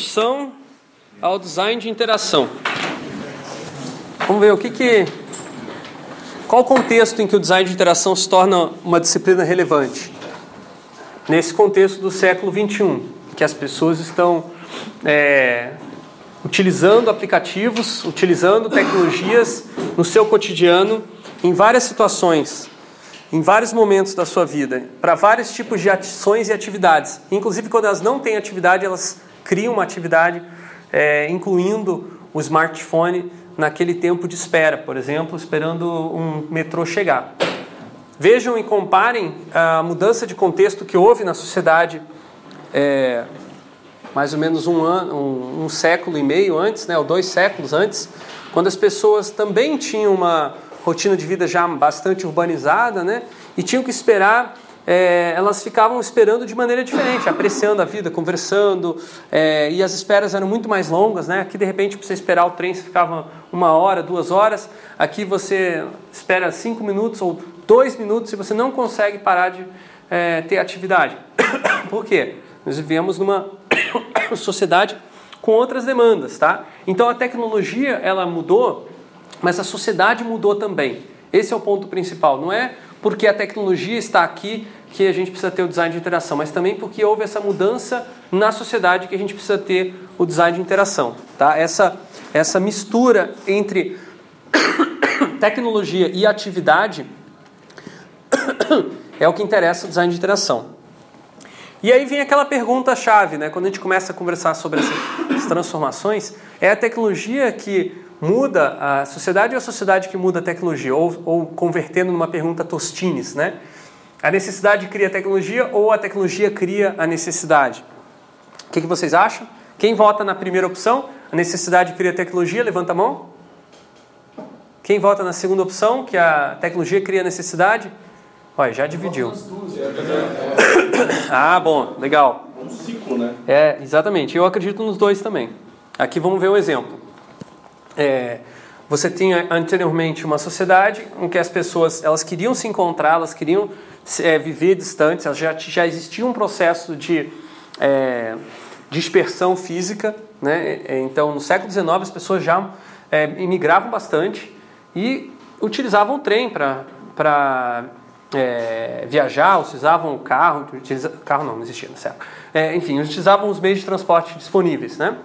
Introdução ao design de interação. Vamos ver o que que qual o contexto em que o design de interação se torna uma disciplina relevante? Nesse contexto do século 21, que as pessoas estão é, utilizando aplicativos, utilizando tecnologias no seu cotidiano em várias situações, em vários momentos da sua vida, para vários tipos de ações e atividades. Inclusive, quando elas não têm atividade, elas criam uma atividade, é, incluindo o smartphone naquele tempo de espera, por exemplo, esperando um metrô chegar. Vejam e comparem a mudança de contexto que houve na sociedade é, mais ou menos um, ano, um, um, século e meio antes, né, ou dois séculos antes, quando as pessoas também tinham uma rotina de vida já bastante urbanizada, né, e tinham que esperar é, elas ficavam esperando de maneira diferente, apreciando a vida, conversando, é, e as esperas eram muito mais longas, né? Aqui de repente para você esperar o trem você ficava uma hora, duas horas, aqui você espera cinco minutos ou dois minutos e você não consegue parar de é, ter atividade. Por quê? Nós vivemos numa sociedade com outras demandas, tá? Então a tecnologia ela mudou, mas a sociedade mudou também. Esse é o ponto principal. Não é porque a tecnologia está aqui que a gente precisa ter o design de interação, mas também porque houve essa mudança na sociedade que a gente precisa ter o design de interação. Tá? Essa, essa mistura entre tecnologia e atividade é o que interessa o design de interação. E aí vem aquela pergunta-chave, né? quando a gente começa a conversar sobre essas transformações, é a tecnologia que muda a sociedade ou a sociedade que muda a tecnologia? Ou, ou convertendo numa pergunta Tostines, né? A necessidade cria a tecnologia ou a tecnologia cria a necessidade? O que, que vocês acham? Quem vota na primeira opção? A necessidade cria a tecnologia? Levanta a mão. Quem vota na segunda opção, que a tecnologia cria a necessidade? Olha, já dividiu. Ah, bom, legal. Um ciclo, né? É, exatamente. Eu acredito nos dois também. Aqui vamos ver um exemplo. É, você tinha anteriormente uma sociedade em que as pessoas elas queriam se encontrar, elas queriam é, viver distantes, já, já existia um processo de é, dispersão física. Né? Então, no século XIX, as pessoas já é, imigravam bastante e utilizavam o trem para é, viajar, utilizavam o carro, utiliza, carro não, não existia no século. É, enfim, utilizavam os meios de transporte disponíveis. Né?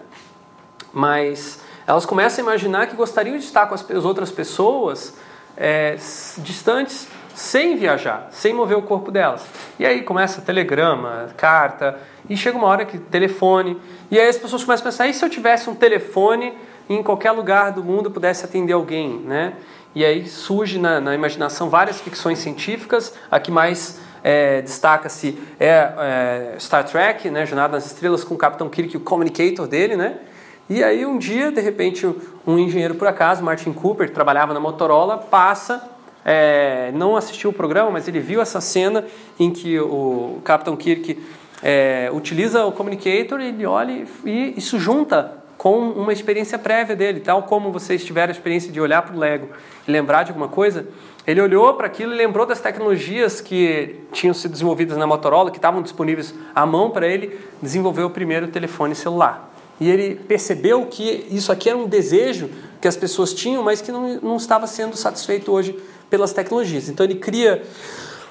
Mas elas começam a imaginar que gostariam de estar com as, as outras pessoas é, distantes sem viajar, sem mover o corpo delas. E aí começa telegrama, carta, e chega uma hora que telefone, e aí as pessoas começam a pensar: e se eu tivesse um telefone em qualquer lugar do mundo pudesse atender alguém, né? E aí surge na, na imaginação várias ficções científicas, a que mais é, destaca-se é, é, Star Trek, né? Jornada nas Estrelas com o Capitão Kirk, o communicator dele, né? E aí um dia, de repente, um engenheiro por acaso, Martin Cooper, que trabalhava na Motorola, passa, é, não assistiu o programa, mas ele viu essa cena em que o Capitão Kirk é, utiliza o communicator, ele olha e isso junta com uma experiência prévia dele, tal como vocês tiveram a experiência de olhar para o Lego e lembrar de alguma coisa. Ele olhou para aquilo e lembrou das tecnologias que tinham sido desenvolvidas na Motorola, que estavam disponíveis à mão para ele desenvolver o primeiro telefone celular. E ele percebeu que isso aqui era um desejo que as pessoas tinham, mas que não, não estava sendo satisfeito hoje pelas tecnologias. Então ele cria,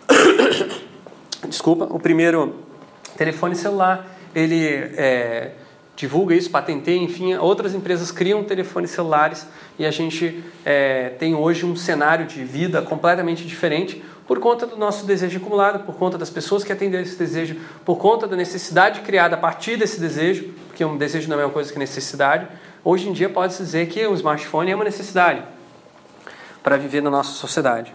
desculpa, o primeiro telefone celular. Ele é, divulga isso, patenteia, enfim, outras empresas criam telefones celulares e a gente é, tem hoje um cenário de vida completamente diferente por conta do nosso desejo acumulado, por conta das pessoas que atendem esse desejo, por conta da necessidade criada a partir desse desejo, porque um desejo não é uma coisa que necessidade. Hoje em dia pode-se dizer que o smartphone é uma necessidade para viver na nossa sociedade.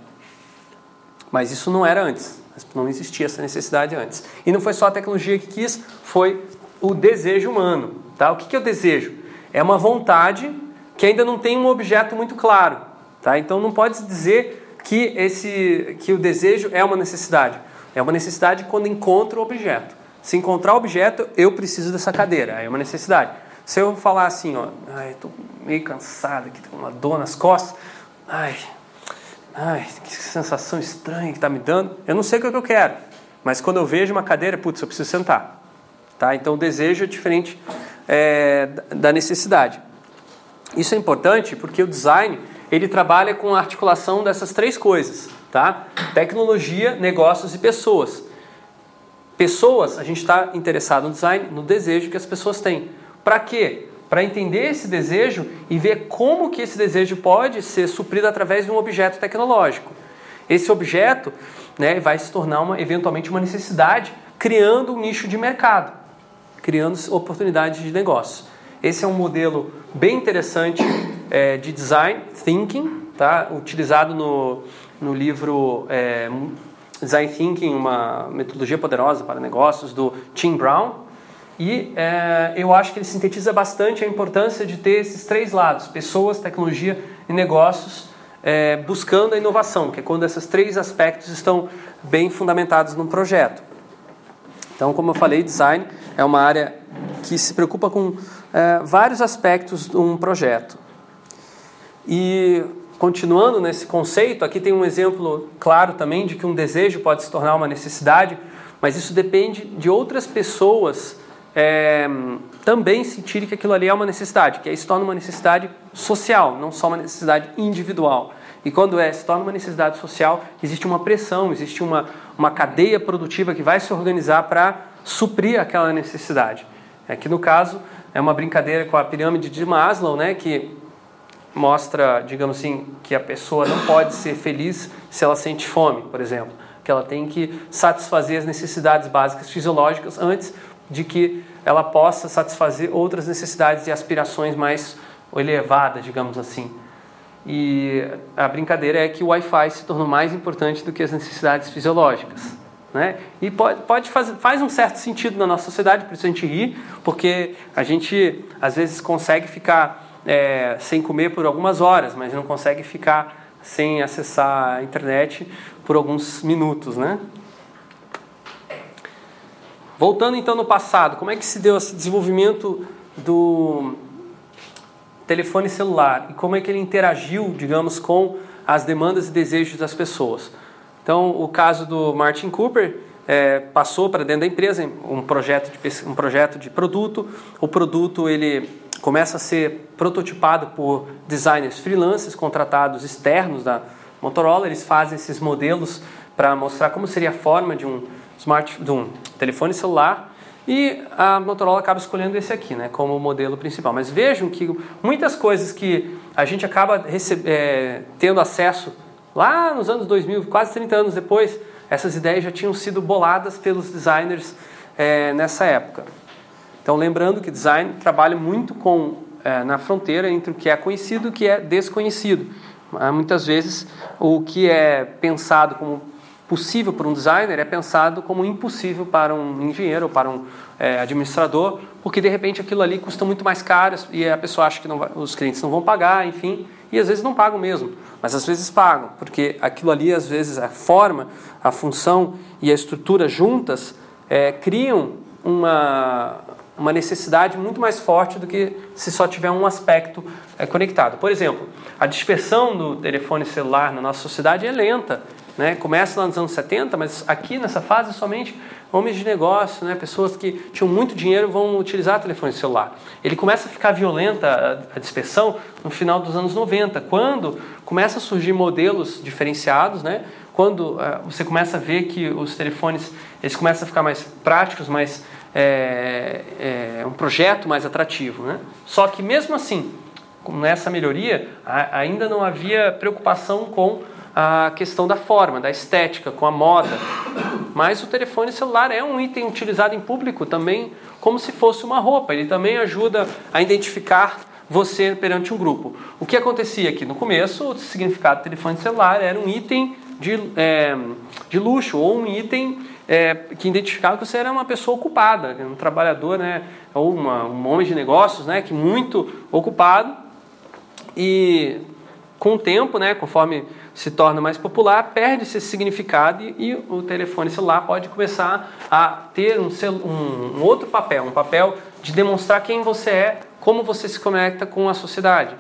Mas isso não era antes, não existia essa necessidade antes. E não foi só a tecnologia que quis, foi o desejo humano. Tá? O que é o desejo? É uma vontade que ainda não tem um objeto muito claro. Tá? Então não pode dizer que, esse, que o desejo é uma necessidade. É uma necessidade quando encontra o objeto. Se encontrar objeto, eu preciso dessa cadeira. É uma necessidade. Se eu falar assim, ó, ai, tô meio cansado, aqui com uma dor nas costas, ai, ai, que sensação estranha que está me dando. Eu não sei o que eu quero, mas quando eu vejo uma cadeira, putz, eu preciso sentar. Tá? Então o desejo é diferente é, da necessidade. Isso é importante porque o design ele trabalha com a articulação dessas três coisas, tá? Tecnologia, negócios e pessoas. Pessoas, a gente está interessado no design, no desejo que as pessoas têm. Para quê? Para entender esse desejo e ver como que esse desejo pode ser suprido através de um objeto tecnológico. Esse objeto né, vai se tornar uma, eventualmente uma necessidade, criando um nicho de mercado, criando oportunidades de negócio. Esse é um modelo bem interessante é, de design thinking, tá? utilizado no, no livro é, Design Thinking, uma metodologia poderosa para negócios, do Tim Brown. E é, eu acho que ele sintetiza bastante a importância de ter esses três lados: pessoas, tecnologia e negócios, é, buscando a inovação, que é quando esses três aspectos estão bem fundamentados num projeto. Então, como eu falei, design é uma área que se preocupa com é, vários aspectos de um projeto. E continuando nesse conceito, aqui tem um exemplo claro também de que um desejo pode se tornar uma necessidade, mas isso depende de outras pessoas é, também sentirem que aquilo ali é uma necessidade, que aí se torna uma necessidade social, não só uma necessidade individual. E quando é, se torna uma necessidade social, existe uma pressão, existe uma, uma cadeia produtiva que vai se organizar para suprir aquela necessidade. Aqui no caso, é uma brincadeira com a pirâmide de Maslow, né, que mostra, digamos assim, que a pessoa não pode ser feliz se ela sente fome, por exemplo, que ela tem que satisfazer as necessidades básicas fisiológicas antes de que ela possa satisfazer outras necessidades e aspirações mais elevadas, digamos assim. E a brincadeira é que o Wi-Fi se tornou mais importante do que as necessidades fisiológicas. Né? E pode, pode fazer, faz um certo sentido na nossa sociedade, por isso a gente ri, porque a gente às vezes consegue ficar é, sem comer por algumas horas, mas não consegue ficar sem acessar a internet por alguns minutos, né? Voltando então no passado, como é que se deu esse desenvolvimento do telefone celular e como é que ele interagiu, digamos, com as demandas e desejos das pessoas? Então, o caso do Martin Cooper é, passou para dentro da empresa um projeto de um projeto de produto. O produto ele começa a ser prototipado por designers freelancers contratados externos da Motorola. Eles fazem esses modelos para mostrar como seria a forma de um, smart, de um telefone celular e a Motorola acaba escolhendo esse aqui né, como modelo principal. Mas vejam que muitas coisas que a gente acaba é, tendo acesso lá nos anos 2000, quase 30 anos depois, essas ideias já tinham sido boladas pelos designers é, nessa época. Então, lembrando que design trabalha muito com é, na fronteira entre o que é conhecido e o que é desconhecido. Muitas vezes, o que é pensado como possível para um designer é pensado como impossível para um engenheiro ou para um é, administrador, porque de repente aquilo ali custa muito mais caro e a pessoa acha que vai, os clientes não vão pagar, enfim, e às vezes não pagam mesmo, mas às vezes pagam, porque aquilo ali, às vezes, a forma, a função e a estrutura juntas é, criam uma, uma necessidade muito mais forte do que se só tiver um aspecto é, conectado. Por exemplo, a dispersão do telefone celular na nossa sociedade é lenta. Né? Começa lá nos anos 70, mas aqui nessa fase somente homens de negócio, né? pessoas que tinham muito dinheiro vão utilizar telefone celular. Ele começa a ficar violenta a dispersão no final dos anos 90, quando começa a surgir modelos diferenciados, né? quando uh, você começa a ver que os telefones eles começam a ficar mais práticos, mais é, é, um projeto mais atrativo. Né? Só que mesmo assim, nessa melhoria, ainda não havia preocupação com a questão da forma, da estética, com a moda. Mas o telefone celular é um item utilizado em público também como se fosse uma roupa. Ele também ajuda a identificar você perante um grupo. O que acontecia aqui no começo, o significado do telefone celular era um item de, é, de luxo ou um item é, que identificava que você era uma pessoa ocupada, um trabalhador, né, ou uma, um homem de negócios, né, que muito ocupado. E com o tempo, né, conforme se torna mais popular, perde-se esse significado e, e, o telefone celular pode começar a ter um, um, um outro papel, um papel de demonstrar quem você é, como você se conecta com a sociedade.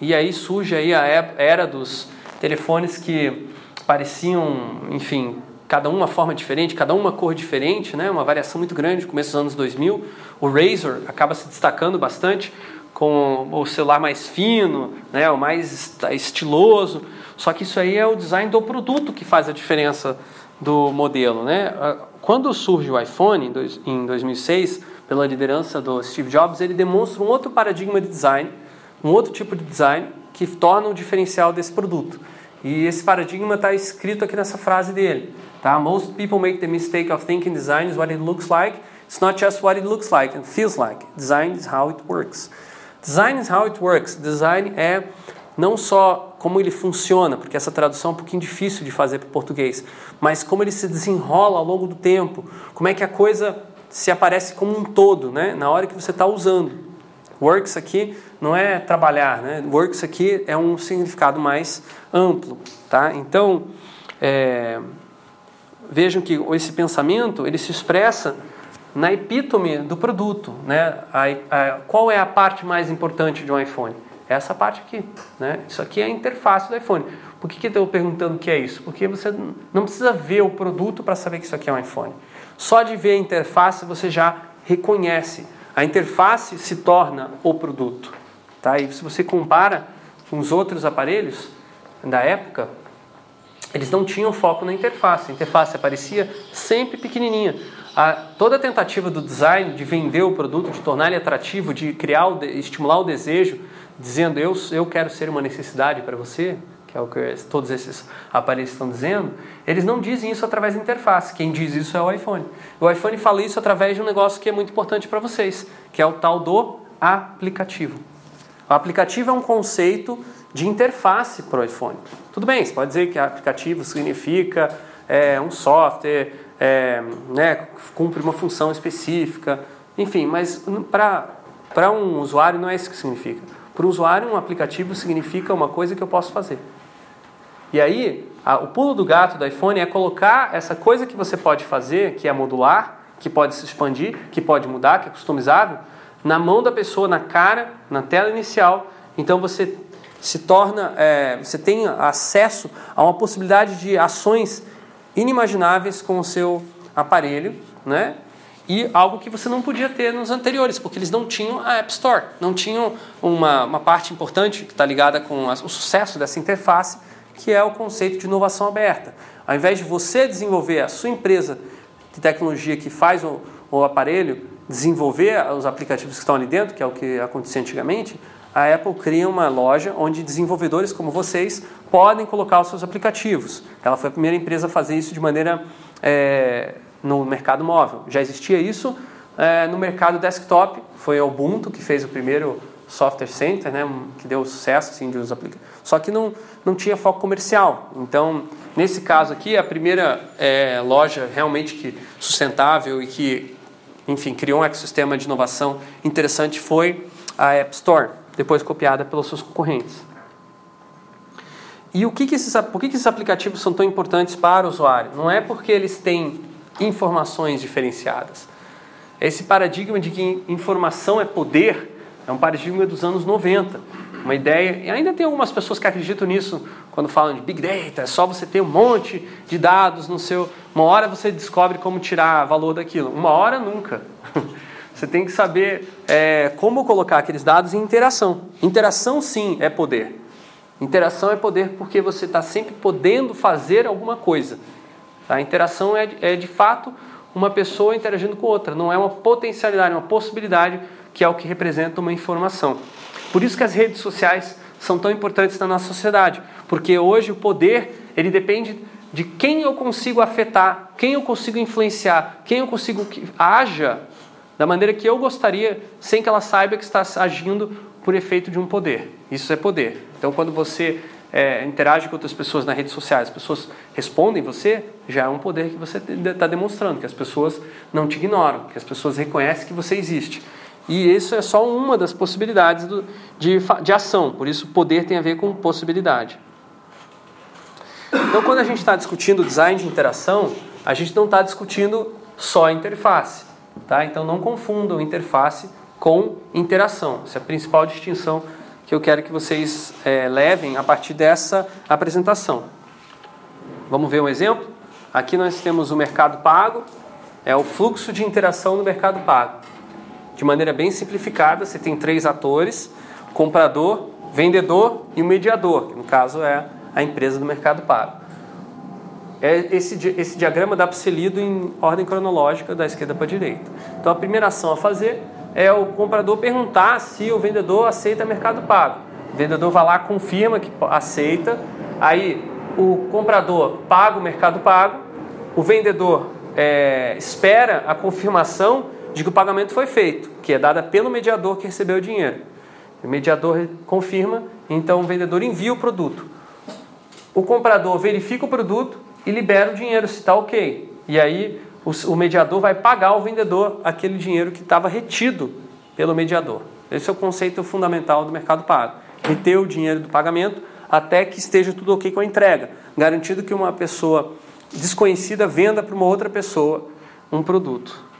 E aí surge aí a era dos telefones que pareciam, enfim, cada uma forma diferente, cada uma cor diferente, né? uma variação muito grande no começo dos anos 2000. O Razor acaba se destacando bastante com o celular mais fino, né? o mais estiloso. Só que isso aí é o design do produto que faz a diferença do modelo. Né? Quando surge o iPhone em 2006, pela liderança do Steve Jobs, ele demonstra um outro paradigma de design, um outro tipo de design que torna o diferencial desse produto. E esse paradigma está escrito aqui nessa frase dele. Tá? Most people make the mistake of thinking design is what it looks like. It's not just what it looks like and feels like. Design is how it works. Design is how it works. Design é não só como ele funciona, porque essa tradução é um pouquinho difícil de fazer para o português, mas como ele se desenrola ao longo do tempo, como é que a coisa se aparece como um todo, né? na hora que você está usando. Works aqui não é trabalhar, né? works aqui é um significado mais amplo. Tá? Então, é, vejam que esse pensamento ele se expressa na epítome do produto. Né? A, a, qual é a parte mais importante de um iPhone? Essa parte aqui. Né? Isso aqui é a interface do iPhone. Por que, que eu estou perguntando o que é isso? Porque você não precisa ver o produto para saber que isso aqui é um iPhone. Só de ver a interface você já reconhece. A interface se torna o produto. Tá? E se você compara com os outros aparelhos da época, eles não tinham foco na interface. A interface aparecia sempre pequenininha. A, toda a tentativa do design de vender o produto, de tornar ele atrativo, de criar, o, estimular o desejo, dizendo eu, eu quero ser uma necessidade para você, que é o que todos esses aparelhos estão dizendo, eles não dizem isso através da interface. Quem diz isso é o iPhone. O iPhone fala isso através de um negócio que é muito importante para vocês, que é o tal do aplicativo. O aplicativo é um conceito de interface para o iPhone. Tudo bem, você pode dizer que aplicativo significa é, um software, é, né, cumpre uma função específica, enfim, mas para um usuário não é isso que significa. Para o usuário, um aplicativo significa uma coisa que eu posso fazer. E aí, a, o pulo do gato do iPhone é colocar essa coisa que você pode fazer, que é modular, que pode se expandir, que pode mudar, que é customizável, na mão da pessoa, na cara, na tela inicial. Então você se torna, é, você tem acesso a uma possibilidade de ações inimagináveis com o seu aparelho, né? E algo que você não podia ter nos anteriores, porque eles não tinham a App Store, não tinham uma, uma parte importante que está ligada com a, o sucesso dessa interface, que é o conceito de inovação aberta. Ao invés de você desenvolver a sua empresa de tecnologia que faz o, o aparelho, desenvolver os aplicativos que estão ali dentro, que é o que acontecia antigamente, a Apple cria uma loja onde desenvolvedores como vocês podem colocar os seus aplicativos. Ela foi a primeira empresa a fazer isso de maneira é, no mercado móvel. Já existia isso é, no mercado desktop, foi a Ubuntu que fez o primeiro software center, né, que deu sucesso assim, de os aplicativos. Só que não, não tinha foco comercial. Então, nesse caso aqui, a primeira é, loja realmente que sustentável e que enfim, criou um ecossistema de inovação interessante foi a App Store, depois copiada pelos seus concorrentes. E o que que esses, por que, que esses aplicativos são tão importantes para o usuário? Não é porque eles têm informações diferenciadas. Esse paradigma de que informação é poder é um paradigma dos anos 90. Uma ideia, e ainda tem algumas pessoas que acreditam nisso quando falam de Big Data, é só você ter um monte de dados no seu. Uma hora você descobre como tirar valor daquilo, uma hora nunca. Você tem que saber é, como colocar aqueles dados em interação. Interação, sim, é poder. Interação é poder porque você está sempre podendo fazer alguma coisa. A interação é, é, de fato uma pessoa interagindo com outra, não é uma potencialidade, é uma possibilidade que é o que representa uma informação. Por isso que as redes sociais são tão importantes na nossa sociedade, porque hoje o poder ele depende de quem eu consigo afetar, quem eu consigo influenciar, quem eu consigo que haja da maneira que eu gostaria, sem que ela saiba que está agindo por efeito de um poder. Isso é poder. Então, quando você é, interage com outras pessoas nas redes sociais, as pessoas respondem você, já é um poder que você está demonstrando, que as pessoas não te ignoram, que as pessoas reconhecem que você existe. E isso é só uma das possibilidades do, de, de ação, por isso poder tem a ver com possibilidade. Então, quando a gente está discutindo design de interação, a gente não está discutindo só interface. Tá? Então, não confundam interface com interação. Essa é a principal distinção que eu quero que vocês é, levem a partir dessa apresentação. Vamos ver um exemplo? Aqui nós temos o mercado pago, é o fluxo de interação no mercado pago. De maneira bem simplificada, você tem três atores: comprador, vendedor e o mediador, que no caso é a empresa do mercado pago. É esse, esse diagrama dá para ser lido em ordem cronológica, da esquerda para a direita. Então a primeira ação a fazer é o comprador perguntar se o vendedor aceita mercado pago. O vendedor vai lá, confirma que aceita, aí o comprador paga o mercado pago, o vendedor é, espera a confirmação de que o pagamento foi feito, que é dada pelo mediador que recebeu o dinheiro. O mediador confirma, então o vendedor envia o produto. O comprador verifica o produto e libera o dinheiro se está ok. E aí o, mediador vai pagar ao vendedor aquele dinheiro que estava retido pelo mediador. Esse é o conceito fundamental do mercado pago. Reter o dinheiro do pagamento até que esteja tudo ok com a entrega, garantindo que uma pessoa desconhecida venda para uma outra pessoa um produto.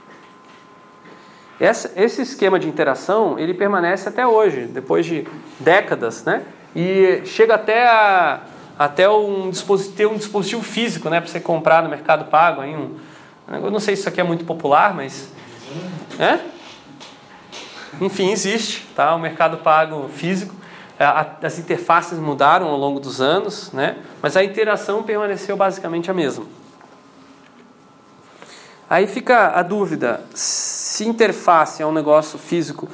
Esse esquema de interação ele permanece até hoje, depois de décadas, né? E chega até a, até um dispositivo, um dispositivo físico, né, para você comprar no Mercado Pago, aí um, eu não sei se isso aqui é muito popular, mas é? Enfim, existe, tá? O Mercado Pago físico. As interfaces mudaram ao longo dos anos, né? mas a interação permaneceu basicamente a mesma. Aí fica a dúvida: se interface é um negócio físico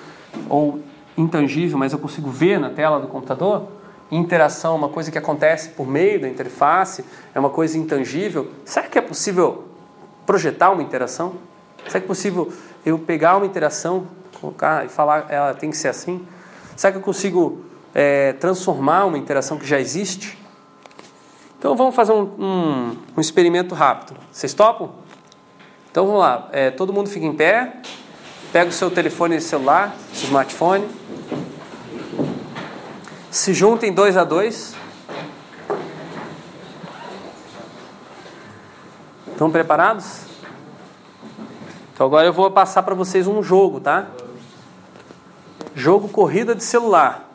ou intangível, mas eu consigo ver na tela do computador, interação é uma coisa que acontece por meio da interface, é uma coisa intangível, será que é possível projetar uma interação? Será que é possível eu pegar uma interação, colocar e falar ela tem que ser assim? Será que eu consigo é, transformar uma interação que já existe? Então vamos fazer um, um, um experimento rápido. Vocês topam? Então vamos lá. É, todo mundo fica em pé. Pega o seu telefone e celular, seu smartphone. Se juntem dois a dois. Estão preparados? Então agora eu vou passar para vocês um jogo, tá? Jogo corrida de celular.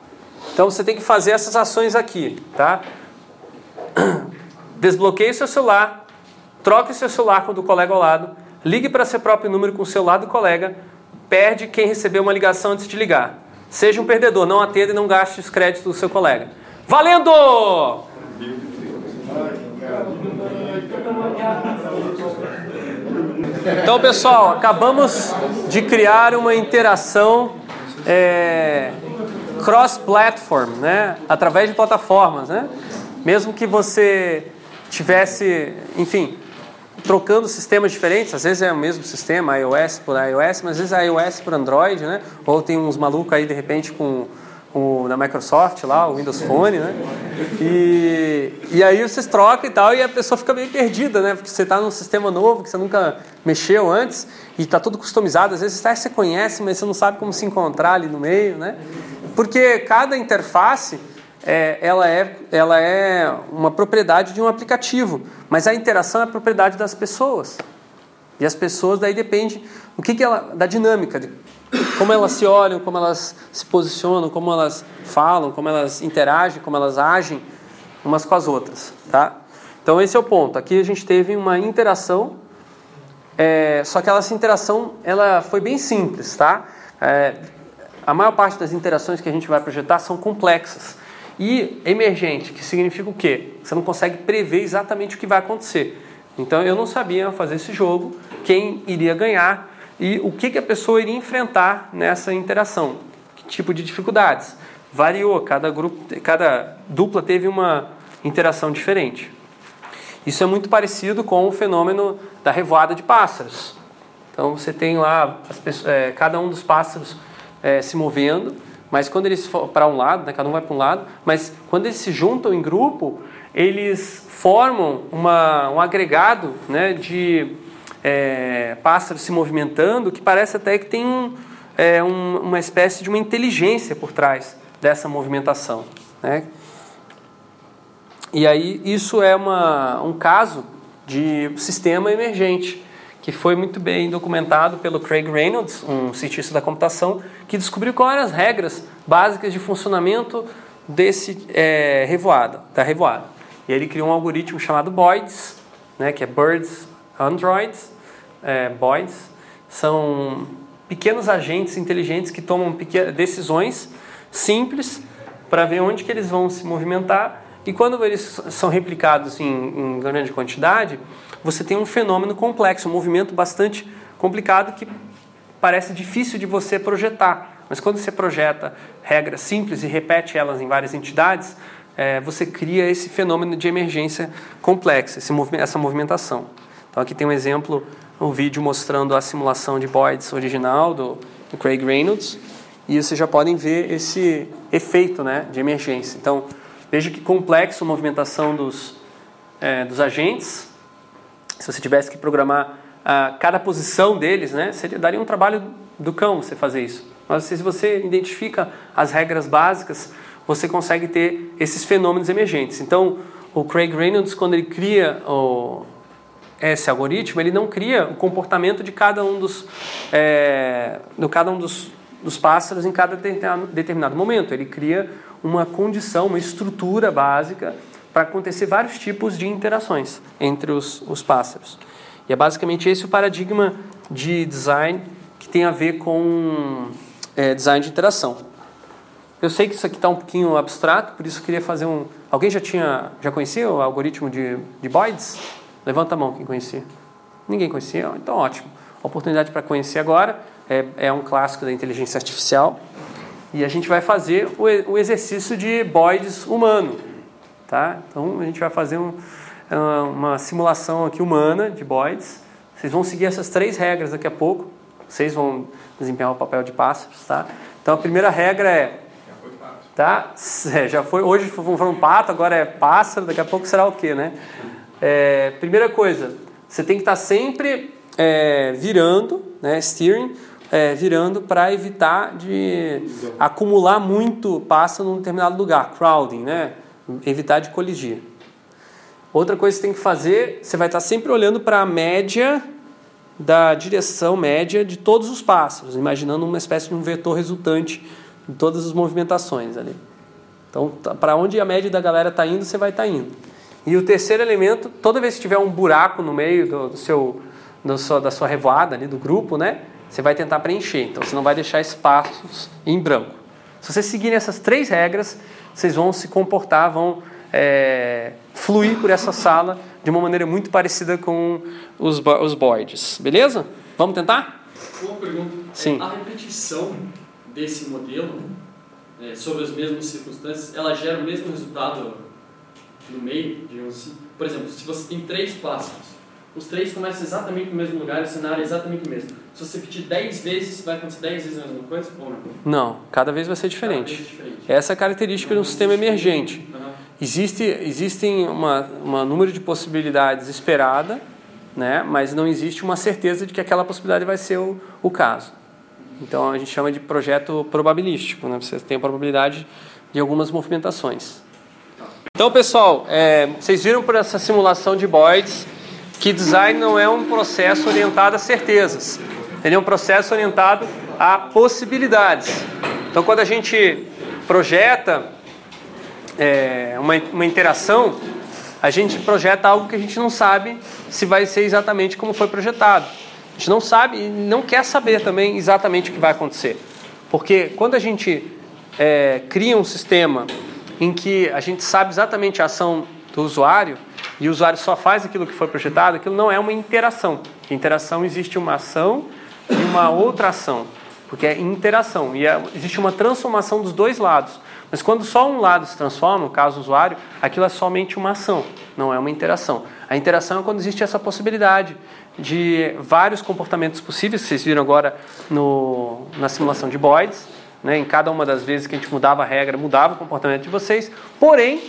Então você tem que fazer essas ações aqui, tá? Desbloqueie seu celular, troque seu celular com o do colega ao lado, ligue para seu próprio número com o celular do colega, perde quem recebeu uma ligação antes de ligar. Seja um perdedor, não atenda e não gaste os créditos do seu colega. Valendo! Então, pessoal, acabamos de criar uma interação é, cross-platform, né? através de plataformas. Né? Mesmo que você tivesse, enfim, trocando sistemas diferentes, às vezes é o mesmo sistema, iOS por iOS, mas às vezes é iOS por Android, né? ou tem uns malucos aí de repente com o, na Microsoft lá, o Windows Phone, né? E, e aí vocês trocam e tal, e a pessoa fica meio perdida, né? Porque você está num sistema novo que você nunca mexeu antes e está tudo customizado. Às vezes até você conhece, mas você não sabe como se encontrar ali no meio, né? Porque cada interface é, ela, é, ela é uma propriedade de um aplicativo, mas a interação é propriedade das pessoas. E as pessoas daí depende o que, que ela, da dinâmica, de como elas se olham, como elas se posicionam, como elas falam, como elas interagem, como elas agem umas com as outras, tá? Então esse é o ponto. Aqui a gente teve uma interação, é, só que essa interação ela foi bem simples, tá? É, a maior parte das interações que a gente vai projetar são complexas e emergente, que significa o quê? Você não consegue prever exatamente o que vai acontecer. Então eu não sabia fazer esse jogo, quem iria ganhar e o que, que a pessoa iria enfrentar nessa interação, que tipo de dificuldades. Variou, cada grupo, cada dupla teve uma interação diferente. Isso é muito parecido com o fenômeno da revoada de pássaros. Então você tem lá pessoas, é, cada um dos pássaros é, se movendo, mas quando eles for para um lado, né, cada um vai para um lado, mas quando eles se juntam em grupo, eles formam uma, um agregado né, de é, pássaros se movimentando, que parece até que tem um, é, um, uma espécie de uma inteligência por trás dessa movimentação. Né? E aí isso é uma, um caso de sistema emergente, que foi muito bem documentado pelo Craig Reynolds, um cientista da computação, que descobriu quais eram as regras básicas de funcionamento desse é, revoada, da revoada. E ele criou um algoritmo chamado Boids, né, que é Birds Androids, é, Boids, são pequenos agentes inteligentes que tomam decisões simples para ver onde que eles vão se movimentar e quando eles são replicados em, em grande quantidade, você tem um fenômeno complexo, um movimento bastante complicado que parece difícil de você projetar. Mas quando você projeta regras simples e repete elas em várias entidades, é, você cria esse fenômeno de emergência complexa, essa movimentação. Então aqui tem um exemplo, um vídeo mostrando a simulação de Boyds original do, do Craig Reynolds, e vocês já podem ver esse efeito né, de emergência. Então, veja que complexo a movimentação dos, é, dos agentes. Se você tivesse que programar ah, cada posição deles, né, seria, daria um trabalho do cão você fazer isso. Mas se você identifica as regras básicas, você consegue ter esses fenômenos emergentes. Então, o Craig Reynolds, quando ele cria o, esse algoritmo, ele não cria o comportamento de cada um dos, é, de cada um dos, dos pássaros em cada determinado momento. Ele cria uma condição, uma estrutura básica para acontecer vários tipos de interações entre os, os pássaros. E é basicamente esse o paradigma de design que tem a ver com é, design de interação. Eu sei que isso aqui está um pouquinho abstrato, por isso eu queria fazer um. Alguém já tinha, já conhecia o algoritmo de, de Boyds? Levanta a mão quem conhecia. Ninguém conhecia? Então ótimo. Oportunidade para conhecer agora. É, é um clássico da inteligência artificial. E a gente vai fazer o, o exercício de Boyds humano. Tá? Então a gente vai fazer um, uma simulação aqui humana de Boyds. Vocês vão seguir essas três regras daqui a pouco. Vocês vão desempenhar o papel de pássaros, tá? Então a primeira regra é tá? É, já foi hoje foi um pato, agora é pássaro, daqui a pouco será o quê, né? É, primeira coisa, você tem que estar sempre é, virando, né? Steering, é, virando para evitar de acumular muito pássaro num determinado lugar, crowding, né? Evitar de colidir. Outra coisa que você tem que fazer, você vai estar sempre olhando para a média da direção média de todos os pássaros, imaginando uma espécie de um vetor resultante de todas as movimentações ali. Então, tá, para onde a média da galera está indo, você vai estar tá indo. E o terceiro elemento, toda vez que tiver um buraco no meio do, do seu, do da sua revoada ali do grupo, né, você vai tentar preencher. Então, você não vai deixar espaços em branco. Se vocês seguirem essas três regras, vocês vão se comportar, vão é, fluir por essa sala de uma maneira muito parecida com os, os boards. Beleza? Vamos tentar? Uma pergunta. Sim. A repetição desse modelo é, sobre as mesmas circunstâncias, ela gera o mesmo resultado no meio, digamos assim? Por exemplo, se você tem três pássaros, os três começam exatamente no mesmo lugar, o cenário é exatamente o mesmo. Se você repetir 10 vezes, vai acontecer 10 vezes a mesma coisa ou não? Não, cada vez vai ser diferente. diferente. Essa é a característica de um sistema emergente. Uhum. Existe existem uma, uma número de possibilidades esperada, né, mas não existe uma certeza de que aquela possibilidade vai ser o, o caso. Então a gente chama de projeto probabilístico, né? Você tem a probabilidade de algumas movimentações. Então, pessoal, é, vocês viram por essa simulação de Boyds que design não é um processo orientado a certezas. Ele é um processo orientado a possibilidades. Então, quando a gente projeta é, uma, uma interação, a gente projeta algo que a gente não sabe se vai ser exatamente como foi projetado. A gente não sabe e não quer saber também exatamente o que vai acontecer. Porque quando a gente é, cria um sistema em que a gente sabe exatamente a ação do usuário e o usuário só faz aquilo que foi projetado, aquilo não é uma interação. Interação existe uma ação e uma outra ação, porque é interação e é, existe uma transformação dos dois lados. Mas quando só um lado se transforma, no caso o usuário, aquilo é somente uma ação, não é uma interação. A interação é quando existe essa possibilidade de vários comportamentos possíveis, vocês viram agora no, na simulação de Boyds. Né? Em cada uma das vezes que a gente mudava a regra, mudava o comportamento de vocês, porém,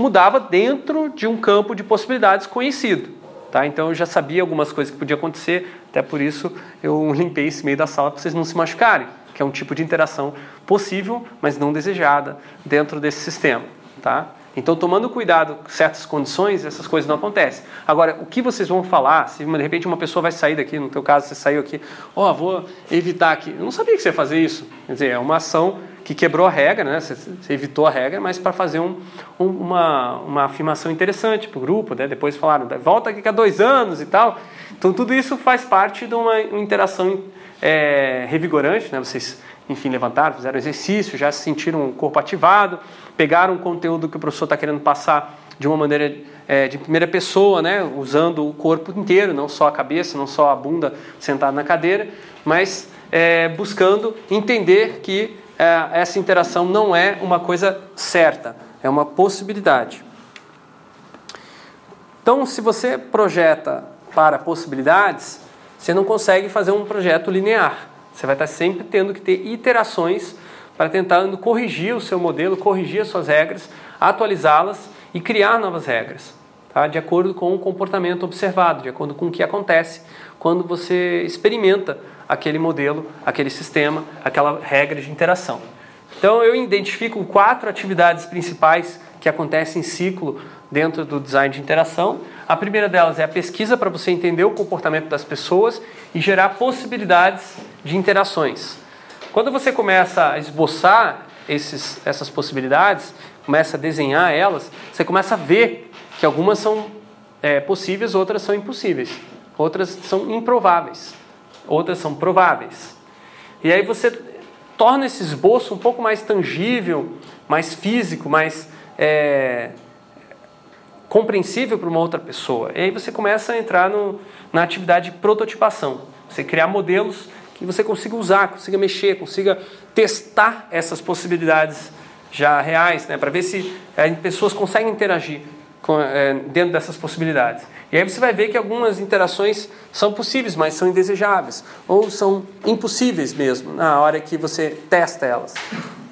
mudava dentro de um campo de possibilidades conhecido. Tá? Então eu já sabia algumas coisas que podiam acontecer, até por isso eu limpei esse meio da sala para vocês não se machucarem que é um tipo de interação possível, mas não desejada dentro desse sistema, tá? Então, tomando cuidado com certas condições, essas coisas não acontecem. Agora, o que vocês vão falar, se de repente uma pessoa vai sair daqui, no teu caso você saiu aqui, ó, oh, vou evitar aqui. Eu não sabia que você ia fazer isso. Quer dizer, é uma ação que quebrou a regra, né? Você, você evitou a regra, mas para fazer um, um, uma, uma afirmação interessante para o grupo, né? Depois falaram, volta aqui a dois anos e tal. Então tudo isso faz parte de uma, uma interação é, revigorante, né? Vocês, enfim, levantaram, fizeram exercício, já se sentiram o corpo ativado, pegaram o conteúdo que o professor está querendo passar de uma maneira é, de primeira pessoa, né? Usando o corpo inteiro, não só a cabeça, não só a bunda sentada na cadeira, mas é, buscando entender que essa interação não é uma coisa certa, é uma possibilidade. Então, se você projeta para possibilidades, você não consegue fazer um projeto linear. Você vai estar sempre tendo que ter iterações para tentar corrigir o seu modelo, corrigir as suas regras, atualizá-las e criar novas regras, tá? de acordo com o comportamento observado, de acordo com o que acontece quando você experimenta aquele modelo, aquele sistema, aquela regra de interação. Então eu identifico quatro atividades principais que acontecem em ciclo dentro do design de interação. A primeira delas é a pesquisa para você entender o comportamento das pessoas e gerar possibilidades de interações. Quando você começa a esboçar esses, essas possibilidades, começa a desenhar elas, você começa a ver que algumas são é, possíveis, outras são impossíveis, outras são improváveis outras são prováveis. E aí você torna esse esboço um pouco mais tangível, mais físico, mais é, compreensível para uma outra pessoa. E aí você começa a entrar no, na atividade de prototipação. Você criar modelos que você consiga usar, consiga mexer, consiga testar essas possibilidades já reais, né, para ver se é, pessoas conseguem interagir com, é, dentro dessas possibilidades. E aí você vai ver que algumas interações são possíveis, mas são indesejáveis, ou são impossíveis mesmo, na hora que você testa elas.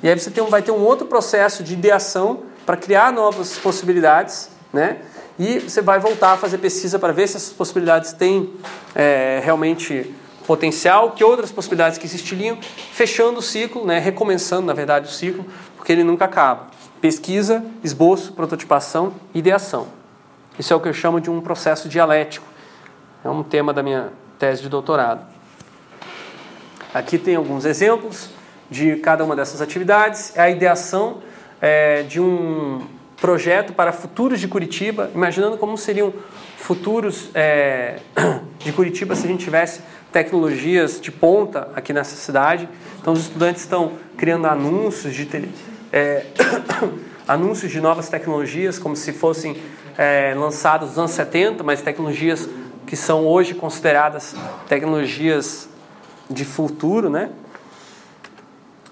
E aí você tem, vai ter um outro processo de ideação para criar novas possibilidades, né? E você vai voltar a fazer pesquisa para ver se essas possibilidades têm é, realmente potencial, que outras possibilidades que existiriam, fechando o ciclo, né? recomeçando, na verdade, o ciclo, porque ele nunca acaba. Pesquisa, esboço, prototipação, ideação. Isso é o que eu chamo de um processo dialético. É um tema da minha tese de doutorado. Aqui tem alguns exemplos de cada uma dessas atividades. É a ideação é, de um projeto para futuros de Curitiba, imaginando como seriam futuros é, de Curitiba se a gente tivesse tecnologias de ponta aqui nessa cidade. Então, os estudantes estão criando anúncios de tele, é, anúncios de novas tecnologias, como se fossem é, nos anos 70, mas tecnologias que são hoje consideradas tecnologias de futuro, né?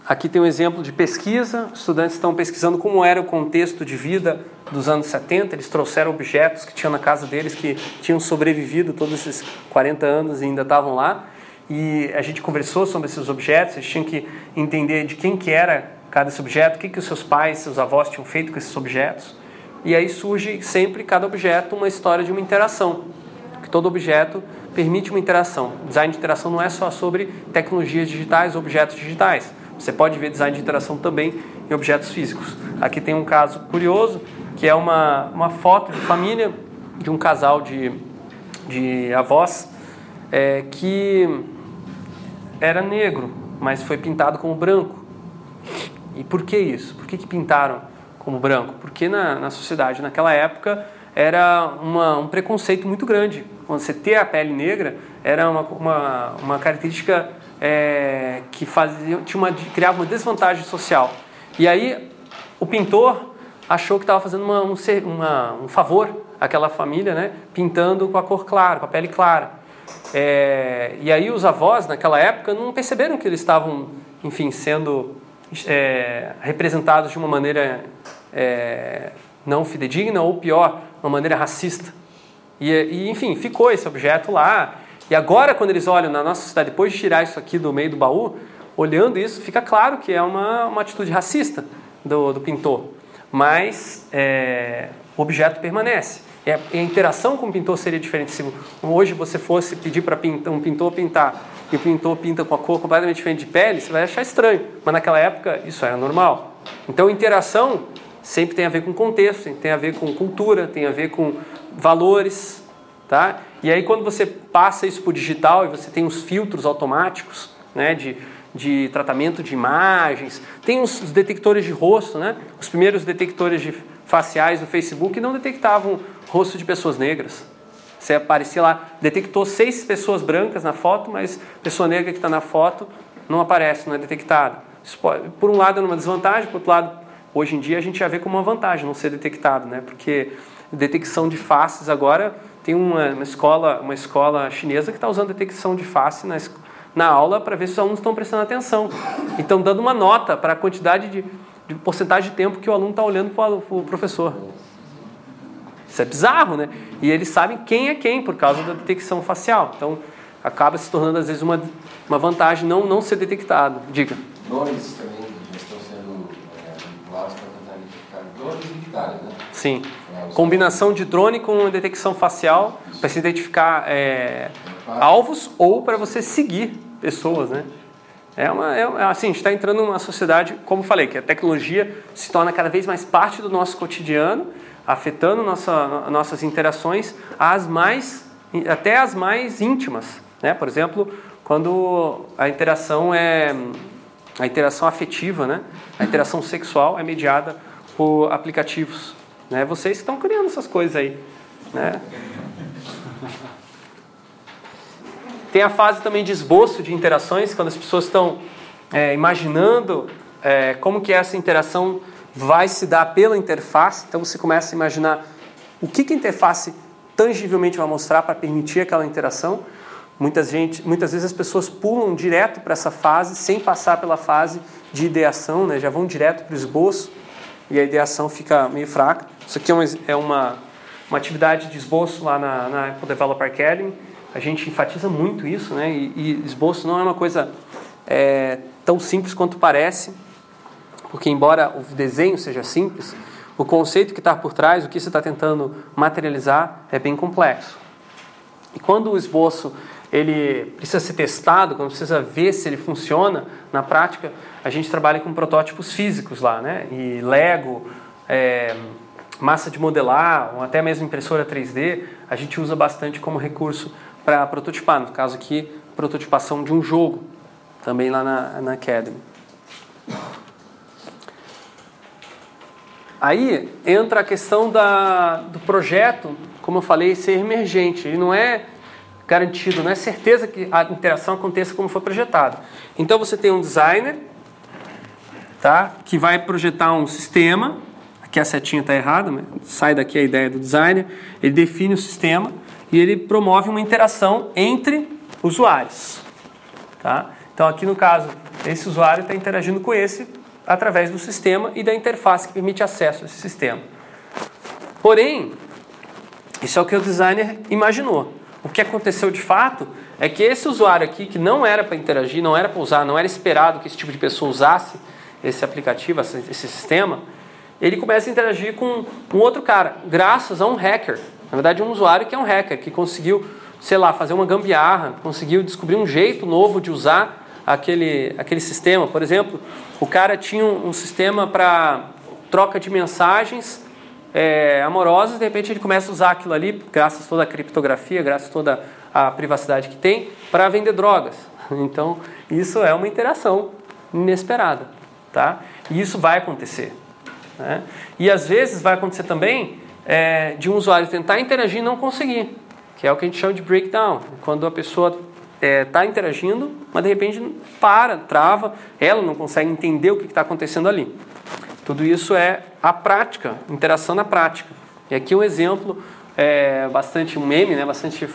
Aqui tem um exemplo de pesquisa. Estudantes estão pesquisando como era o contexto de vida dos anos 70. Eles trouxeram objetos que tinham na casa deles que tinham sobrevivido todos esses 40 anos e ainda estavam lá. E a gente conversou sobre esses objetos. Eles tinham que entender de quem que era cada objeto, o que que os seus pais, seus avós tinham feito com esses objetos. E aí surge sempre cada objeto uma história de uma interação, que todo objeto permite uma interação. Design de interação não é só sobre tecnologias digitais, objetos digitais. Você pode ver design de interação também em objetos físicos. Aqui tem um caso curioso, que é uma, uma foto de família de um casal de, de avós é, que era negro, mas foi pintado como branco. E por que isso? Por que, que pintaram como branco, porque na, na sociedade naquela época era uma, um preconceito muito grande. Quando você ter a pele negra era uma, uma, uma característica é, que fazia, tinha uma, criava uma desvantagem social. E aí o pintor achou que estava fazendo uma, um, uma, um favor àquela família, né? pintando com a cor clara, com a pele clara. É, e aí os avós naquela época não perceberam que eles estavam, enfim, sendo é, representados de uma maneira é, não fidedigna ou pior, uma maneira racista. E, e, enfim, ficou esse objeto lá. E agora, quando eles olham na nossa sociedade, depois de tirar isso aqui do meio do baú, olhando isso, fica claro que é uma, uma atitude racista do, do pintor. Mas é, o objeto permanece. E a, a, interação com o pintor seria diferente. Se hoje você fosse pedir para um pintor pintar e o pintor pinta com a cor completamente diferente de pele, você vai achar estranho. Mas naquela época isso era normal. Então, interação sempre tem a ver com contexto, tem a ver com cultura, tem a ver com valores, tá? E aí quando você passa isso para o digital e você tem os filtros automáticos, né, de, de tratamento de imagens, tem os detectores de rosto, né? Os primeiros detectores de faciais do Facebook não detectavam rosto de pessoas negras. Você aparecia lá, detectou seis pessoas brancas na foto, mas pessoa negra que está na foto não aparece, não é detectada. Por um lado é uma desvantagem, por outro lado, hoje em dia a gente já vê como uma vantagem não ser detectado, né? Porque detecção de faces agora tem uma, uma escola, uma escola chinesa que está usando detecção de face na, na aula para ver se os alunos estão prestando atenção. E estão dando uma nota para a quantidade de, de porcentagem de tempo que o aluno está olhando para o professor. Isso é bizarro, né? E eles sabem quem é quem por causa da detecção facial. Então, acaba se tornando, às vezes, uma, uma vantagem não, não ser detectado. Diga. Drones também já estão sendo é, vinculados para tentar identificar né? Sim. É, Combinação de drone com detecção facial para se identificar é, alvos ou para você seguir pessoas, né? É uma, é, assim, a gente está entrando numa sociedade, como falei, que a tecnologia se torna cada vez mais parte do nosso cotidiano afetando nossa, nossas interações, as mais, até as mais íntimas. Né? Por exemplo, quando a interação é a interação afetiva, né? a interação sexual é mediada por aplicativos. Né? Vocês estão criando essas coisas aí. Né? Tem a fase também de esboço de interações, quando as pessoas estão é, imaginando é, como que essa interação vai se dar pela interface. Então você começa a imaginar o que, que a interface tangivelmente vai mostrar para permitir aquela interação. Muitas, gente, muitas vezes as pessoas pulam direto para essa fase sem passar pela fase de ideação, né? já vão direto para o esboço e a ideação fica meio fraca. Isso aqui é uma, é uma, uma atividade de esboço lá na, na Apple Developer Academy. A gente enfatiza muito isso, né? e, e esboço não é uma coisa é, tão simples quanto parece porque embora o desenho seja simples, o conceito que está por trás, o que você está tentando materializar, é bem complexo. E quando o esboço ele precisa ser testado, quando precisa ver se ele funciona na prática, a gente trabalha com protótipos físicos lá, né? E Lego, é, massa de modelar, ou até mesmo impressora 3D, a gente usa bastante como recurso para prototipar. No caso aqui, prototipação de um jogo, também lá na, na Academy. Aí entra a questão da, do projeto, como eu falei, ser emergente. Ele não é garantido, não é certeza que a interação aconteça como foi projetado. Então você tem um designer, tá, que vai projetar um sistema. Aqui a setinha está errada, mas sai daqui a ideia do designer. Ele define o sistema e ele promove uma interação entre usuários. Tá? Então aqui no caso, esse usuário está interagindo com esse através do sistema e da interface que permite acesso a esse sistema. Porém, isso é o que o designer imaginou. O que aconteceu de fato é que esse usuário aqui, que não era para interagir, não era para usar, não era esperado que esse tipo de pessoa usasse esse aplicativo, esse sistema, ele começa a interagir com um outro cara, graças a um hacker. Na verdade, um usuário que é um hacker, que conseguiu, sei lá, fazer uma gambiarra, conseguiu descobrir um jeito novo de usar aquele, aquele sistema. Por exemplo, o cara tinha um, um sistema para troca de mensagens é, amorosas, de repente ele começa a usar aquilo ali, graças a toda a criptografia, graças a toda a privacidade que tem, para vender drogas. Então, isso é uma interação inesperada. Tá? E isso vai acontecer. Né? E às vezes vai acontecer também é, de um usuário tentar interagir e não conseguir, que é o que a gente chama de breakdown, quando a pessoa está é, tá interagindo, mas de repente para, trava, ela não consegue entender o que está acontecendo ali. Tudo isso é a prática, interação na prática. E aqui um exemplo, é, bastante um meme, né, bastante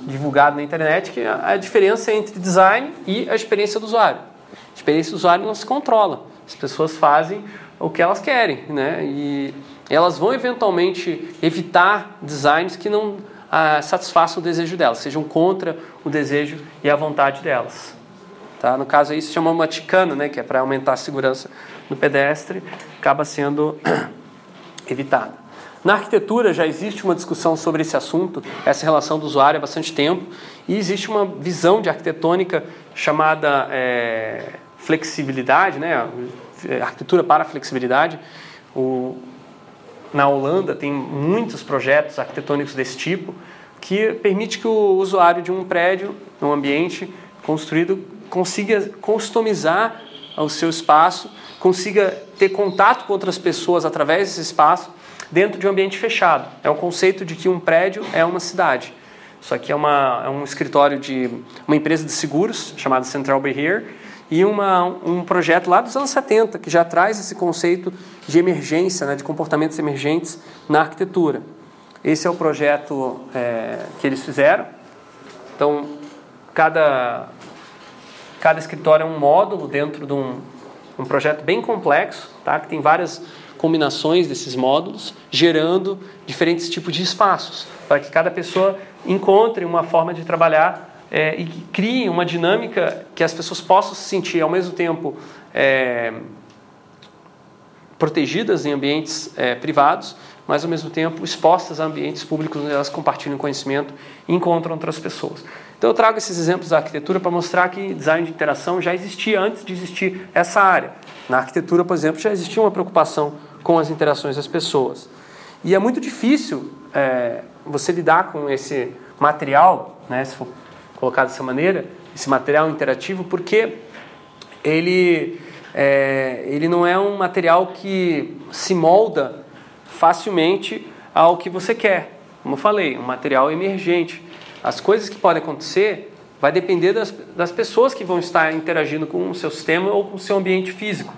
divulgado na internet, que é a diferença entre design e a experiência do usuário. A experiência do usuário não se controla. As pessoas fazem o que elas querem, né? E elas vão eventualmente evitar designs que não ah, satisfaçam o desejo delas, sejam contra o desejo e a vontade delas. Tá? No caso aí se chama uma ticana, né, que é para aumentar a segurança no pedestre, acaba sendo evitada. Na arquitetura já existe uma discussão sobre esse assunto, essa relação do usuário há bastante tempo, e existe uma visão de arquitetônica chamada é, flexibilidade, né, arquitetura para flexibilidade. O, na Holanda tem muitos projetos arquitetônicos desse tipo que permite que o usuário de um prédio, um ambiente construído, consiga customizar o seu espaço, consiga ter contato com outras pessoas através desse espaço dentro de um ambiente fechado. É o conceito de que um prédio é uma cidade. Isso aqui é, uma, é um escritório de uma empresa de seguros chamada Central Behavior e uma, um projeto lá dos anos 70 que já traz esse conceito de emergência, né, de comportamentos emergentes na arquitetura. Esse é o projeto é, que eles fizeram. Então, cada, cada escritório é um módulo dentro de um, um projeto bem complexo, tá? que tem várias combinações desses módulos, gerando diferentes tipos de espaços, para que cada pessoa encontre uma forma de trabalhar é, e crie uma dinâmica que as pessoas possam se sentir ao mesmo tempo é, protegidas em ambientes é, privados, mas ao mesmo tempo expostas a ambientes públicos onde elas compartilham conhecimento e encontram outras pessoas. Então eu trago esses exemplos da arquitetura para mostrar que design de interação já existia antes de existir essa área. Na arquitetura, por exemplo, já existia uma preocupação com as interações das pessoas. E é muito difícil é, você lidar com esse material, né, se for colocado dessa maneira, esse material interativo, porque ele, é, ele não é um material que se molda facilmente ao que você quer. Como eu falei, um material emergente. As coisas que podem acontecer vai depender das, das pessoas que vão estar interagindo com o seu sistema ou com o seu ambiente físico.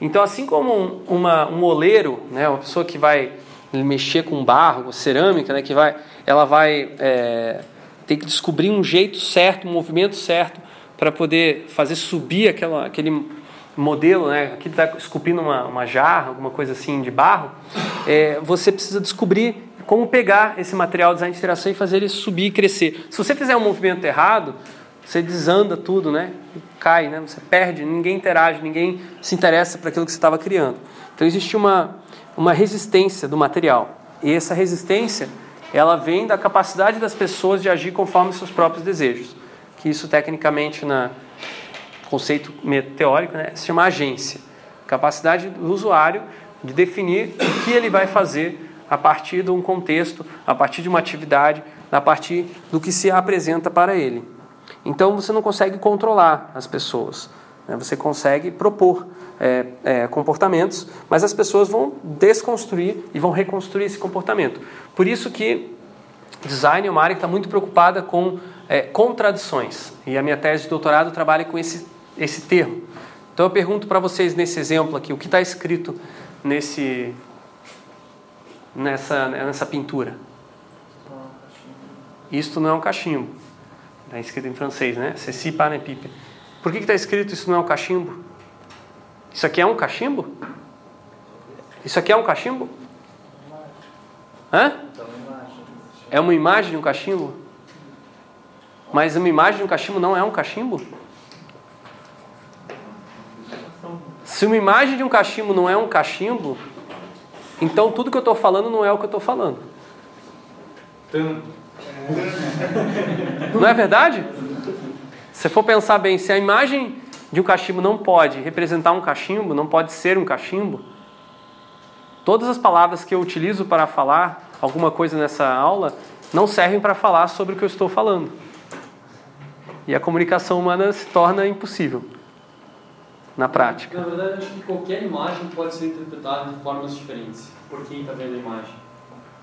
Então, assim como um, uma, um oleiro, né, uma pessoa que vai mexer com barro, com cerâmica, né, que vai, ela vai é, ter que descobrir um jeito certo, um movimento certo para poder fazer subir aquela, aquele modelo, né, aqui está esculpindo uma, uma jarra, alguma coisa assim de barro, é, você precisa descobrir como pegar esse material de design de interação e fazer ele subir e crescer. Se você fizer um movimento errado, você desanda tudo, né? Cai, né? Você perde, ninguém interage, ninguém se interessa para aquilo que você estava criando. Então existe uma, uma resistência do material. E essa resistência, ela vem da capacidade das pessoas de agir conforme seus próprios desejos. Que isso tecnicamente na conceito teórico, né, se chama agência. Capacidade do usuário de definir o que ele vai fazer a partir de um contexto, a partir de uma atividade, a partir do que se apresenta para ele. Então você não consegue controlar as pessoas. Né? Você consegue propor é, é, comportamentos, mas as pessoas vão desconstruir e vão reconstruir esse comportamento. Por isso que design é uma área que está muito preocupada com é, contradições. E a minha tese de doutorado trabalha com esse, esse termo. Então eu pergunto para vocês nesse exemplo aqui, o que está escrito nesse, nessa, nessa pintura? Isto não é um cachimbo. Está escrito em francês, né? Ceci pane pipe. Por que está escrito isso não é um cachimbo? Isso aqui é um cachimbo? Isso aqui é um cachimbo? Hã? É uma imagem de um cachimbo? Mas uma imagem de um cachimbo não é um cachimbo? Se uma imagem de um cachimbo não é um cachimbo, então tudo que eu estou falando não é o que eu estou falando. Não é verdade? Se for pensar bem, se a imagem de um cachimbo não pode representar um cachimbo, não pode ser um cachimbo, todas as palavras que eu utilizo para falar alguma coisa nessa aula não servem para falar sobre o que eu estou falando. E a comunicação humana se torna impossível na prática. Na verdade, acho que qualquer imagem pode ser interpretada de formas diferentes por quem está vendo a imagem.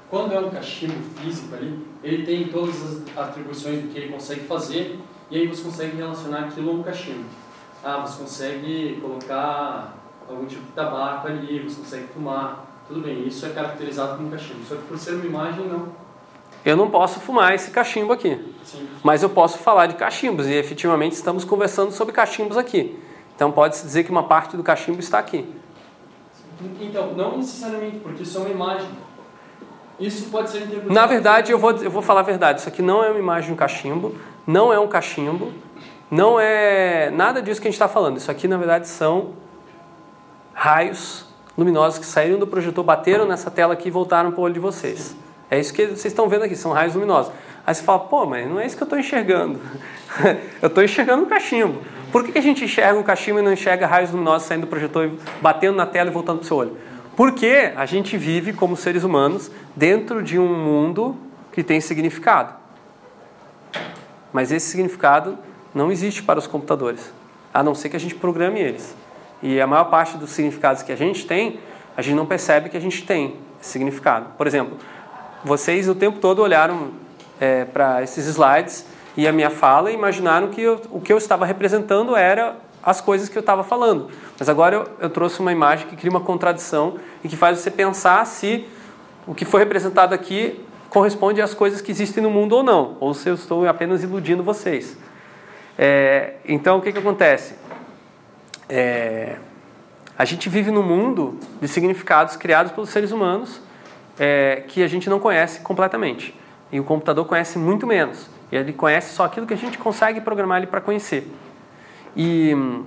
Quando é um cachimbo físico ali, ele tem todas as atribuições do que ele consegue fazer e aí você consegue relacionar aquilo a um cachimbo. Ah, você consegue colocar algum tipo de tabaco ali, você consegue fumar, tudo bem, isso é caracterizado como cachimbo. Só que por ser uma imagem, não. Eu não posso fumar esse cachimbo aqui, Sim. mas eu posso falar de cachimbos e efetivamente estamos conversando sobre cachimbos aqui. Então pode-se dizer que uma parte do cachimbo está aqui. Então, não necessariamente, porque isso é uma imagem. Isso pode ser interpretado. Na verdade, eu vou, eu vou falar a verdade. Isso aqui não é uma imagem de um cachimbo, não é um cachimbo, não é nada disso que a gente está falando. Isso aqui, na verdade, são raios luminosos que saíram do projetor, bateram nessa tela aqui e voltaram para o olho de vocês. É isso que vocês estão vendo aqui, são raios luminosos. Aí você fala, pô, mas não é isso que eu estou enxergando. eu estou enxergando um cachimbo. Por que a gente enxerga um cachimbo e não enxerga raios luminosos saindo do projetor, batendo na tela e voltando para o seu olho? Porque a gente vive como seres humanos dentro de um mundo que tem significado. Mas esse significado não existe para os computadores, a não ser que a gente programe eles. E a maior parte dos significados que a gente tem, a gente não percebe que a gente tem significado. Por exemplo, vocês o tempo todo olharam é, para esses slides e a minha fala e imaginaram que eu, o que eu estava representando era as coisas que eu estava falando. Mas agora eu, eu trouxe uma imagem que cria uma contradição e que faz você pensar se o que foi representado aqui corresponde às coisas que existem no mundo ou não, ou se eu estou apenas iludindo vocês. É, então, o que, que acontece? É, a gente vive num mundo de significados criados pelos seres humanos é, que a gente não conhece completamente. E o computador conhece muito menos. Ele conhece só aquilo que a gente consegue programar ele para conhecer. E hum,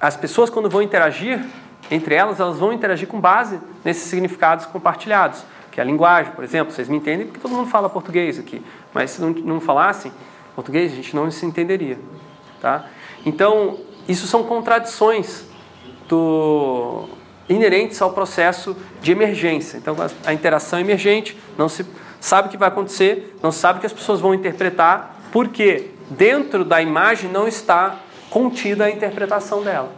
as pessoas, quando vão interagir entre elas, elas vão interagir com base nesses significados compartilhados que é a linguagem, por exemplo. Vocês me entendem porque todo mundo fala português aqui, mas se não, não falassem português, a gente não se entenderia. Tá? Então, isso são contradições do, inerentes ao processo de emergência. Então, a, a interação é emergente, não se sabe o que vai acontecer, não sabe o que as pessoas vão interpretar, porque dentro da imagem não está contida a interpretação dela.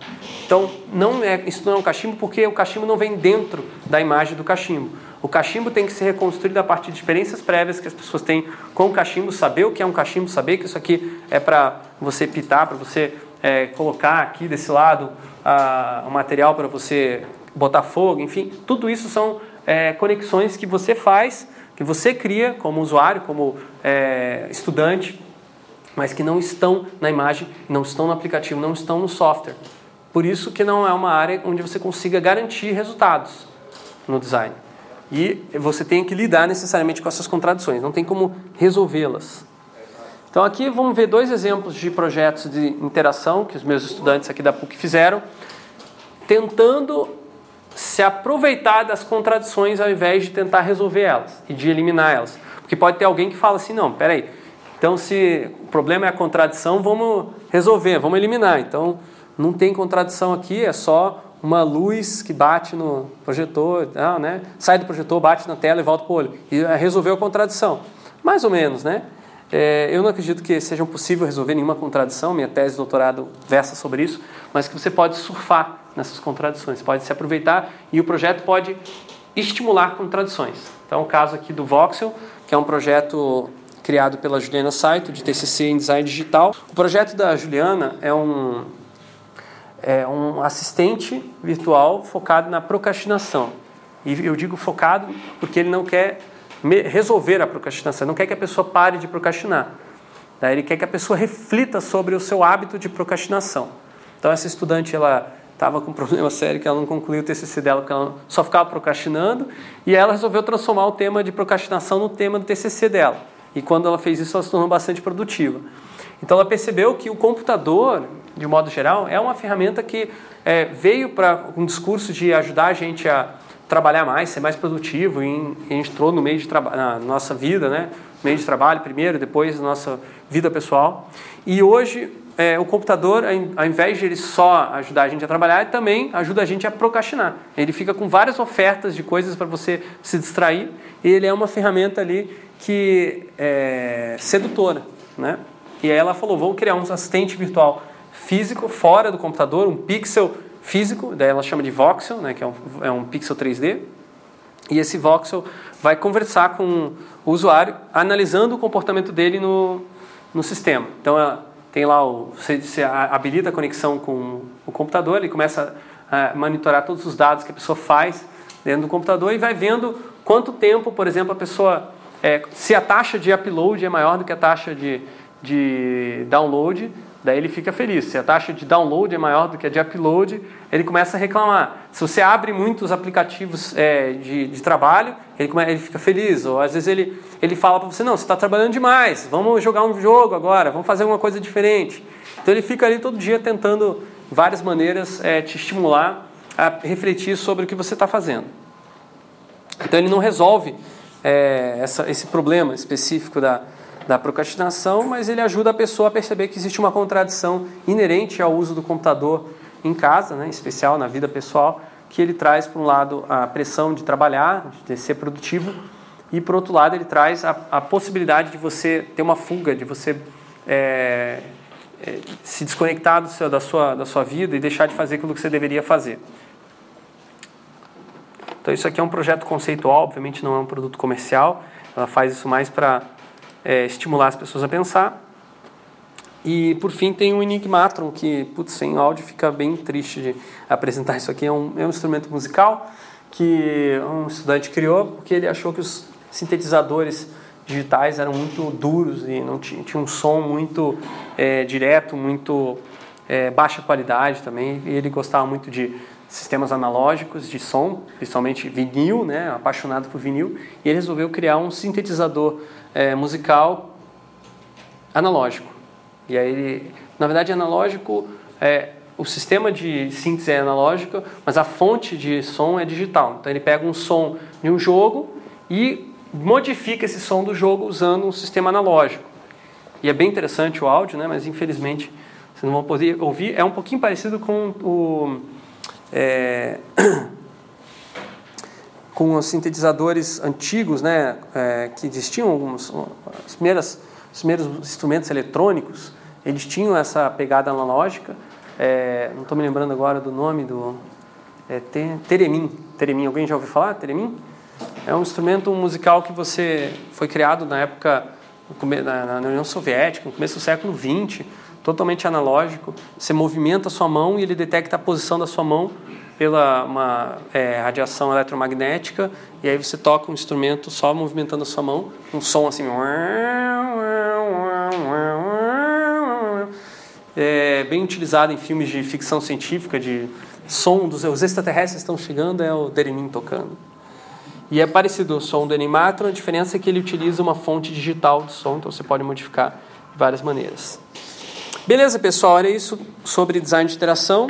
Então, não é, isso não é um cachimbo porque o cachimbo não vem dentro da imagem do cachimbo. O cachimbo tem que ser reconstruído a partir de experiências prévias que as pessoas têm com o cachimbo, saber o que é um cachimbo, saber que isso aqui é para você pitar, para você é, colocar aqui desse lado o material para você botar fogo, enfim, tudo isso são é, conexões que você faz, que você cria como usuário, como é, estudante, mas que não estão na imagem, não estão no aplicativo, não estão no software. Por isso que não é uma área onde você consiga garantir resultados no design. E você tem que lidar necessariamente com essas contradições, não tem como resolvê-las. Então aqui vamos ver dois exemplos de projetos de interação que os meus estudantes aqui da PUC fizeram, tentando se aproveitar das contradições ao invés de tentar resolver elas e de eliminar elas. Porque pode ter alguém que fala assim, não, peraí, então se o problema é a contradição, vamos resolver, vamos eliminar. Então não tem contradição aqui, é só uma luz que bate no projetor, não, né? sai do projetor, bate na tela e volta para o olho. E eh, resolveu a contradição. Mais ou menos, né? É, eu não acredito que seja possível resolver nenhuma contradição, minha tese de doutorado versa sobre isso, mas que você pode surfar nessas contradições, pode se aproveitar e o projeto pode estimular contradições. Então, o caso aqui do Voxel, que é um projeto criado pela Juliana Saito, de TCC em Design Digital. O projeto da Juliana é um, é um assistente virtual focado na procrastinação. E eu digo focado porque ele não quer resolver a procrastinação, não quer que a pessoa pare de procrastinar. Ele quer que a pessoa reflita sobre o seu hábito de procrastinação. Então essa estudante ela estava com um problema sério que ela não concluiu o TCC dela porque ela só ficava procrastinando e ela resolveu transformar o tema de procrastinação no tema do TCC dela. E quando ela fez isso, ela se tornou bastante produtiva. Então ela percebeu que o computador de modo geral, é uma ferramenta que é, veio para um discurso de ajudar a gente a trabalhar mais, ser mais produtivo, e entrou no meio de na nossa vida, né? meio de trabalho primeiro, depois na nossa vida pessoal. E hoje é, o computador, ao invés de ele só ajudar a gente a trabalhar, ele também ajuda a gente a procrastinar. Ele fica com várias ofertas de coisas para você se distrair. E ele é uma ferramenta ali que é sedutora, né? E aí ela falou, vou criar um assistente virtual físico fora do computador, um pixel físico, daí ela chama de voxel, né, que é um, é um pixel 3D. E esse voxel vai conversar com o usuário, analisando o comportamento dele no, no sistema. Então, tem lá, o, você, você habilita a conexão com o computador, ele começa a monitorar todos os dados que a pessoa faz dentro do computador e vai vendo quanto tempo, por exemplo, a pessoa. É, se a taxa de upload é maior do que a taxa de, de download, Daí ele fica feliz. Se a taxa de download é maior do que a de upload, ele começa a reclamar. Se você abre muitos aplicativos é, de, de, trabalho, ele, ele fica feliz. Ou às vezes ele, ele fala para você: Não, você está trabalhando demais, vamos jogar um jogo agora, vamos fazer uma coisa diferente. Então ele fica ali todo dia tentando várias maneiras é, te estimular a refletir sobre o que você está fazendo. Então ele não resolve é, essa, esse problema específico da da procrastinação, mas ele ajuda a pessoa a perceber que existe uma contradição inerente ao uso do computador em casa, né, em especial na vida pessoal, que ele traz, por um lado, a pressão de trabalhar, de ser produtivo, e, por outro lado, ele traz a, a possibilidade de você ter uma fuga, de você é, é, se desconectar seu, da, sua, da sua vida e deixar de fazer aquilo que você deveria fazer. Então isso aqui é um projeto conceitual, obviamente não é um produto comercial. Ela faz isso mais para é, estimular as pessoas a pensar. E por fim tem o Enigmatron, que putz, sem áudio fica bem triste de apresentar isso aqui. É um, é um instrumento musical que um estudante criou porque ele achou que os sintetizadores digitais eram muito duros e não tinha, tinha um som muito é, direto, muito é, baixa qualidade também. E ele gostava muito de sistemas analógicos de som, principalmente vinil, né, apaixonado por vinil. E ele resolveu criar um sintetizador é, musical analógico. E aí, ele, na verdade, analógico é o sistema de síntese é analógico, mas a fonte de som é digital. Então ele pega um som de um jogo e modifica esse som do jogo usando um sistema analógico. E é bem interessante o áudio, né? Mas infelizmente vocês não vão poder ouvir. É um pouquinho parecido com o é, com os sintetizadores antigos, né? É, que existiam alguns as primeiras os primeiros instrumentos eletrônicos eles tinham essa pegada analógica. É, não estou me lembrando agora do nome do. É, Teremin. Teremin. Alguém já ouviu falar? Teremin? É um instrumento musical que você foi criado na época na, União Soviética, no começo do século XX, totalmente analógico. Você movimenta a sua mão e ele detecta a posição da sua mão pela uma é, radiação eletromagnética e aí você toca um instrumento só movimentando a sua mão, um som assim é bem utilizado em filmes de ficção científica, de som dos os extraterrestres estão chegando, é o Theremin tocando. E é parecido o som do Animatron, a diferença é que ele utiliza uma fonte digital de som, então você pode modificar de várias maneiras. Beleza, pessoal, era isso sobre design de interação.